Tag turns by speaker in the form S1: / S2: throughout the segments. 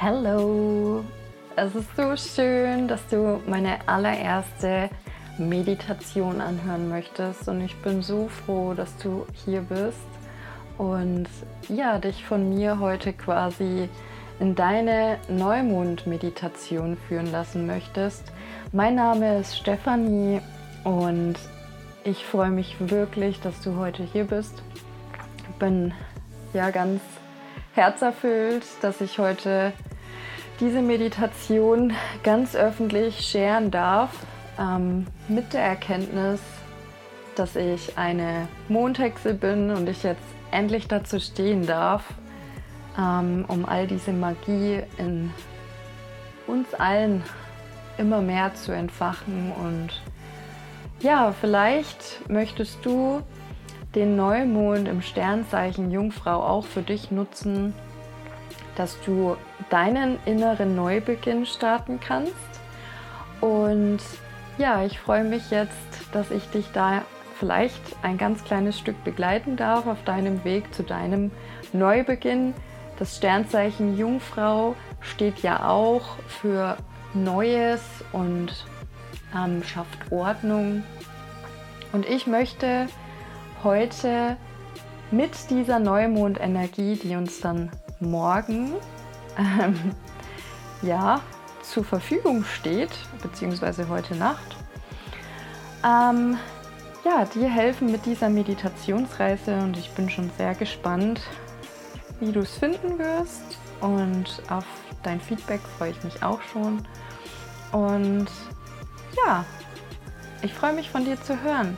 S1: Hallo! Es ist so schön, dass du meine allererste Meditation anhören möchtest und ich bin so froh, dass du hier bist und ja, dich von mir heute quasi in deine Neumond-Meditation führen lassen möchtest. Mein Name ist Stefanie und ich freue mich wirklich, dass du heute hier bist. Ich bin ja ganz herzerfüllt, dass ich heute diese Meditation ganz öffentlich scheren darf, ähm, mit der Erkenntnis, dass ich eine Mondhexe bin und ich jetzt endlich dazu stehen darf, ähm, um all diese Magie in uns allen immer mehr zu entfachen. Und ja, vielleicht möchtest du den Neumond im Sternzeichen Jungfrau auch für dich nutzen, dass du deinen inneren Neubeginn starten kannst. Und ja, ich freue mich jetzt, dass ich dich da vielleicht ein ganz kleines Stück begleiten darf auf deinem Weg zu deinem Neubeginn. Das Sternzeichen Jungfrau steht ja auch für Neues und ähm, schafft Ordnung. Und ich möchte heute mit dieser Neumondenergie, die uns dann morgen ähm, ja, zur Verfügung steht, beziehungsweise heute Nacht, ähm, ja, dir helfen mit dieser Meditationsreise und ich bin schon sehr gespannt, wie du es finden wirst und auf dein Feedback freue ich mich auch schon. Und ja, ich freue mich von dir zu hören,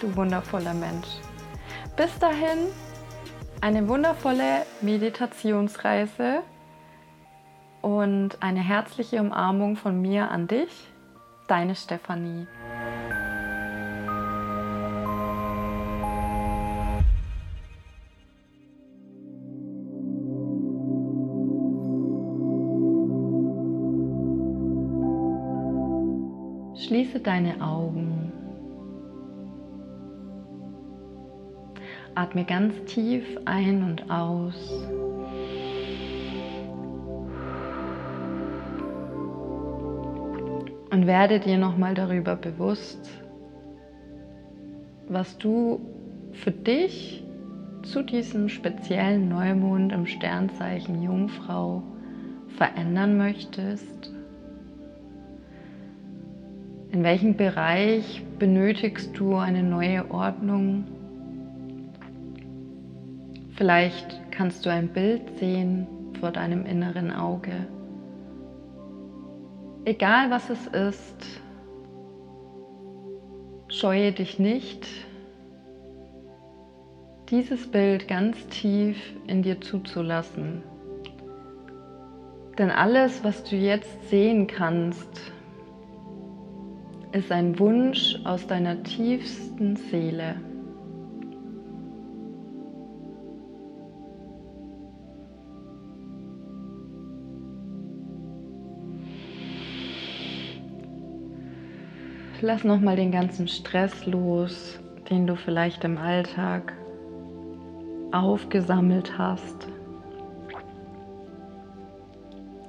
S1: du wundervoller Mensch. Bis dahin, eine wundervolle Meditationsreise und eine herzliche Umarmung von mir an dich, deine Stefanie. Schließe deine Augen. Atme ganz tief ein und aus. Und werde dir nochmal darüber bewusst, was du für dich zu diesem speziellen Neumond im Sternzeichen Jungfrau verändern möchtest. In welchem Bereich benötigst du eine neue Ordnung? Vielleicht kannst du ein Bild sehen vor deinem inneren Auge. Egal was es ist, scheue dich nicht, dieses Bild ganz tief in dir zuzulassen. Denn alles, was du jetzt sehen kannst, ist ein Wunsch aus deiner tiefsten Seele. Lass nochmal den ganzen Stress los, den du vielleicht im Alltag aufgesammelt hast.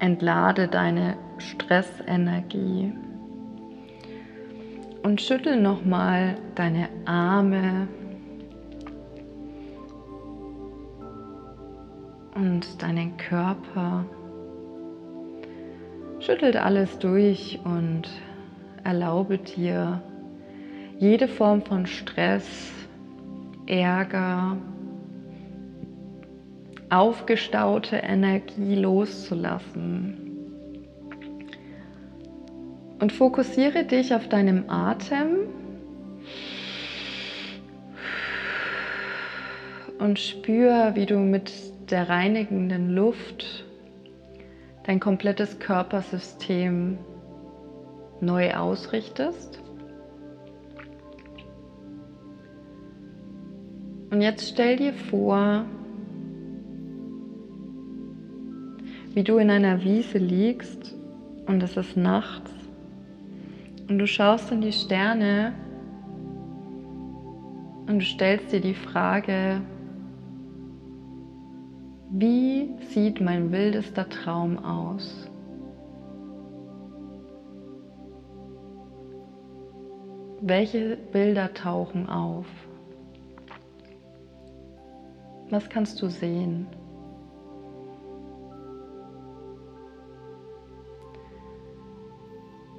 S1: Entlade deine Stressenergie und schüttel nochmal deine Arme und deinen Körper. Schüttelt alles durch und erlaube dir jede Form von Stress, Ärger, aufgestaute Energie loszulassen. Und fokussiere dich auf deinem Atem und spür, wie du mit der reinigenden Luft dein komplettes Körpersystem neu ausrichtest. Und jetzt stell dir vor, wie du in einer Wiese liegst und es ist nachts und du schaust in die Sterne und du stellst dir die Frage, Wie sieht mein wildester Traum aus? Welche Bilder tauchen auf? Was kannst du sehen?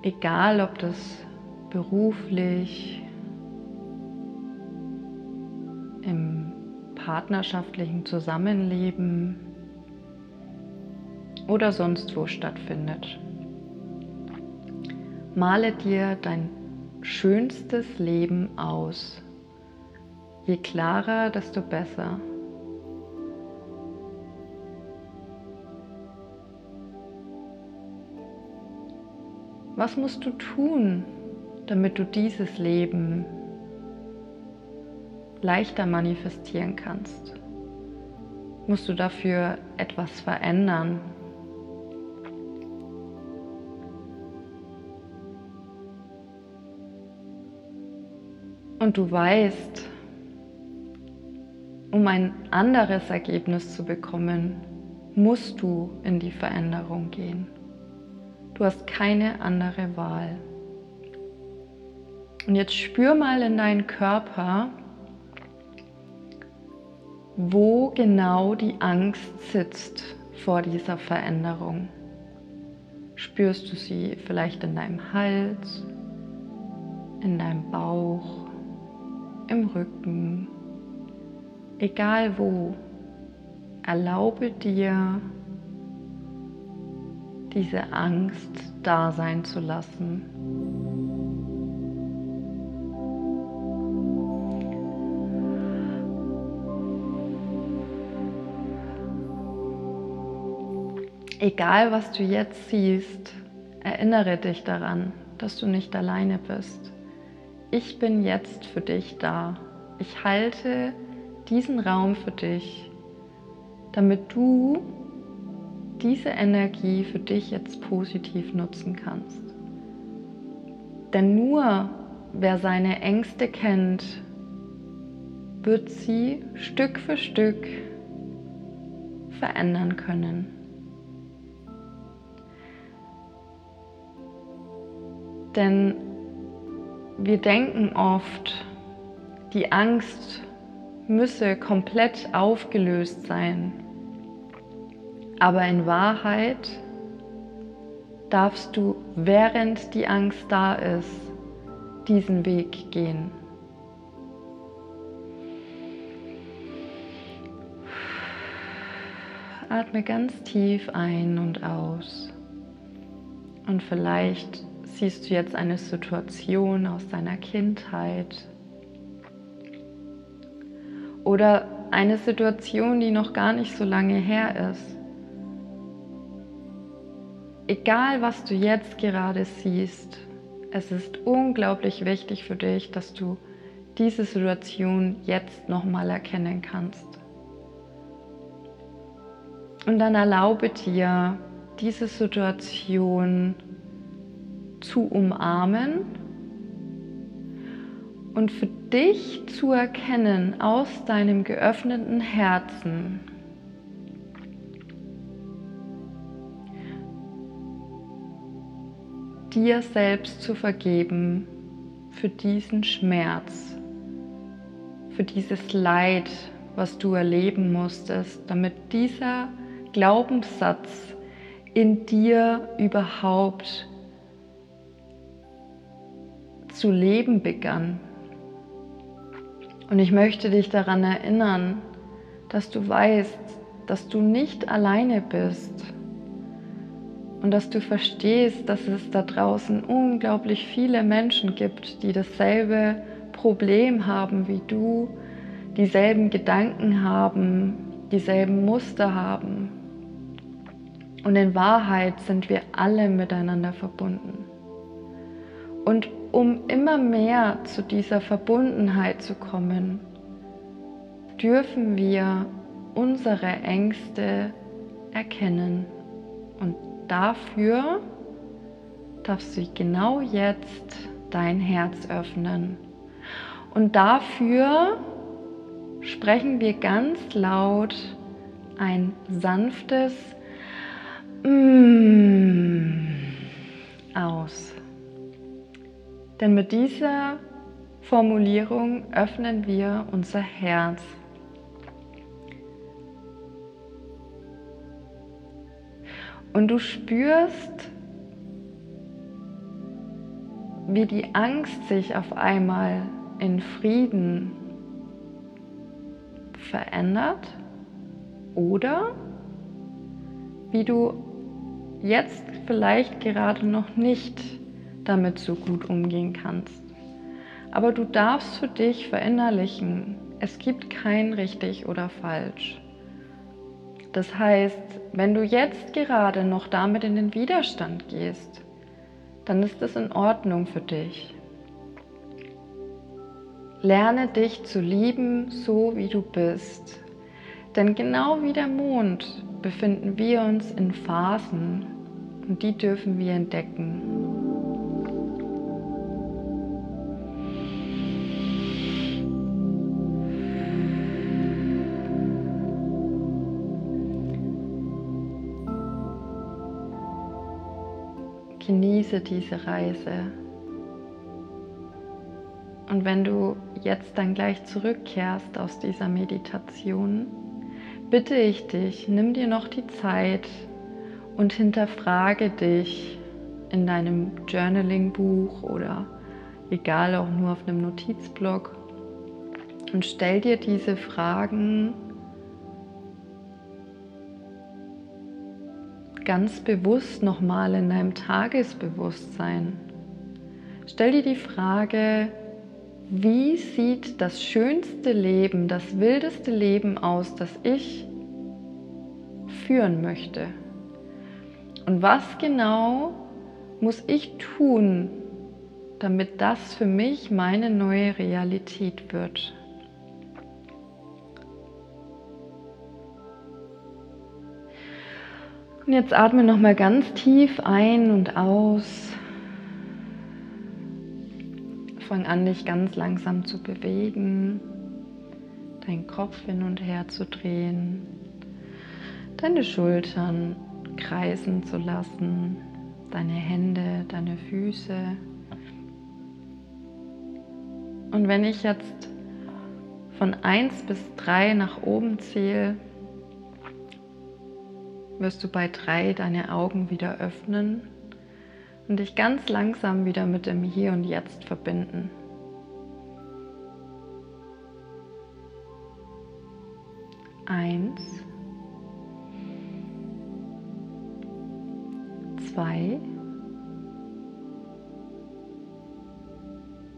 S1: Egal, ob das beruflich, im partnerschaftlichen Zusammenleben oder sonst wo stattfindet. Male dir dein schönstes Leben aus. Je klarer, desto besser. Was musst du tun, damit du dieses Leben leichter manifestieren kannst? Musst du dafür etwas verändern? Und du weißt, um ein anderes Ergebnis zu bekommen, musst du in die Veränderung gehen. Du hast keine andere Wahl. Und jetzt spür mal in deinen Körper, wo genau die Angst sitzt vor dieser Veränderung. Spürst du sie vielleicht in deinem Hals, in deinem Bauch, im Rücken, egal wo. Erlaube dir, diese Angst da sein zu lassen. Egal was du jetzt siehst, erinnere dich daran, dass du nicht alleine bist. Ich bin jetzt für dich da. Ich halte diesen Raum für dich, damit du diese Energie für dich jetzt positiv nutzen kannst. Denn nur wer seine Ängste kennt, wird sie Stück für Stück verändern können. Denn wir denken oft, die Angst müsse komplett aufgelöst sein. Aber in Wahrheit darfst du, während die Angst da ist, diesen Weg gehen. Atme ganz tief ein und aus. Und vielleicht siehst du jetzt eine Situation aus deiner Kindheit oder eine Situation, die noch gar nicht so lange her ist egal was du jetzt gerade siehst, es ist unglaublich wichtig für dich, dass du diese Situation jetzt nochmal erkennen kannst. Und dann erlaube dir, diese Situation zu umarmen und für dich zu erkennen aus deinem geöffneten Herzen, dir selbst zu vergeben für diesen Schmerz, für dieses Leid, was du erleben musstest, damit dieser Glaubenssatz in dir überhaupt zu leben begann. Und ich möchte dich daran erinnern, dass du weißt, dass du nicht alleine bist und dass du verstehst, dass es da draußen unglaublich viele Menschen gibt, die dasselbe Problem haben wie du, dieselben Gedanken haben, dieselben Muster haben. Und in Wahrheit sind wir alle miteinander verbunden. Und um immer mehr zu dieser Verbundenheit zu kommen, dürfen wir unsere Ängste erkennen und dafür darfst du genau jetzt dein Herz öffnen. Und dafür sprechen wir ganz laut ein sanftes mm aus. Denn mit dieser Formulierung öffnen wir unser Herz. Und du spürst, wie die Angst sich auf einmal in Frieden verändert oder wie du jetzt vielleicht gerade noch nicht damit so gut umgehen kannst. Aber du darfst für dich verinnerlichen, es gibt kein richtig oder falsch. Das heißt, wenn du jetzt gerade noch damit in den Widerstand gehst, dann ist es in Ordnung für dich. Lerne dich zu lieben, so wie du bist. Denn genau wie der Mond befinden wir uns in Phasen und die dürfen wir entdecken. Genieße diese Reise. Und wenn du jetzt dann gleich zurückkehrst aus dieser Meditation, bitte ich dich, nimm dir noch die Zeit und hinterfrage dich in deinem Journaling-Buch oder egal auch nur auf einem Notizblock und stell dir diese Fragen ganz bewusst nochmal in deinem Tagesbewusstsein. Stell dir die Frage, wie sieht das schönste Leben, das wildeste Leben aus, das ich führen möchte? Und was genau muss ich tun, damit das für mich meine neue Realität wird? Und jetzt atme noch mal ganz tief ein und aus. Fang an, dich ganz langsam zu bewegen, deinen Kopf hin und her zu drehen, deine Schultern kreisen zu lassen, deine Hände, deine Füße. Und wenn ich jetzt von 1 bis 3 nach oben zähle, wirst du bei 3 deine Augen wieder öffnen und dich ganz langsam wieder mit dem Hier und Jetzt verbinden. Eins, zwei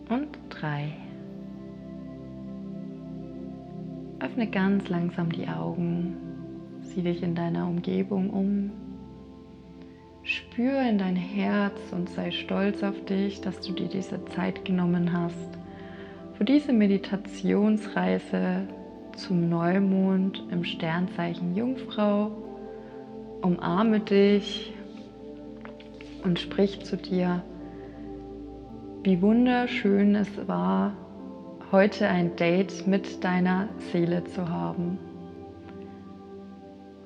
S1: und drei. Öffne ganz langsam die Augen, sieh dich in deiner Umgebung um Spür in dein Herz und sei stolz auf dich, dass du dir diese Zeit genommen hast für diese Meditationsreise zum Neumond im Sternzeichen Jungfrau. Umarme dich und sprich zu dir, wie wunderschön es war, heute ein Date mit deiner Seele zu haben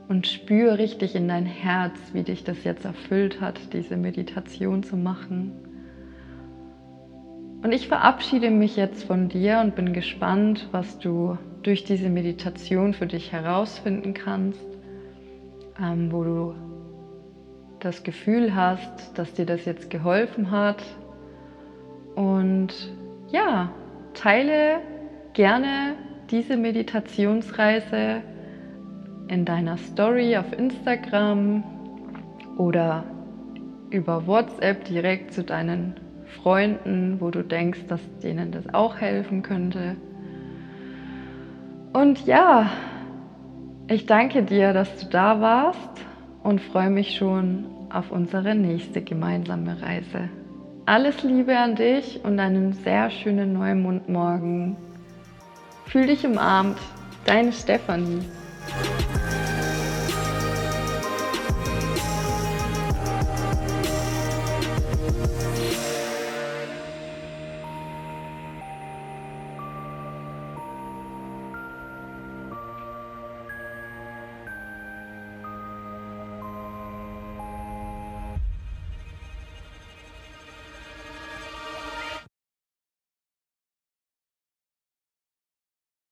S1: und spür richtig in dein Herz, wie dich das jetzt erfüllt hat, diese Meditation zu machen. Und ich verabschiede mich jetzt von dir und bin gespannt, was du durch diese Meditation für dich herausfinden kannst, ähm, wo du das Gefühl hast, dass dir das jetzt geholfen hat. Und ja, teile gerne diese Meditationsreise in deiner Story auf Instagram oder über WhatsApp direkt zu deinen Freunden, wo du denkst, dass denen das auch helfen könnte. Und ja, ich danke dir, dass du da warst und freue mich schon auf unsere nächste gemeinsame Reise. Alles Liebe an dich und einen sehr schönen Neumondmorgen. Fühl dich umarmt, deine Stefanie.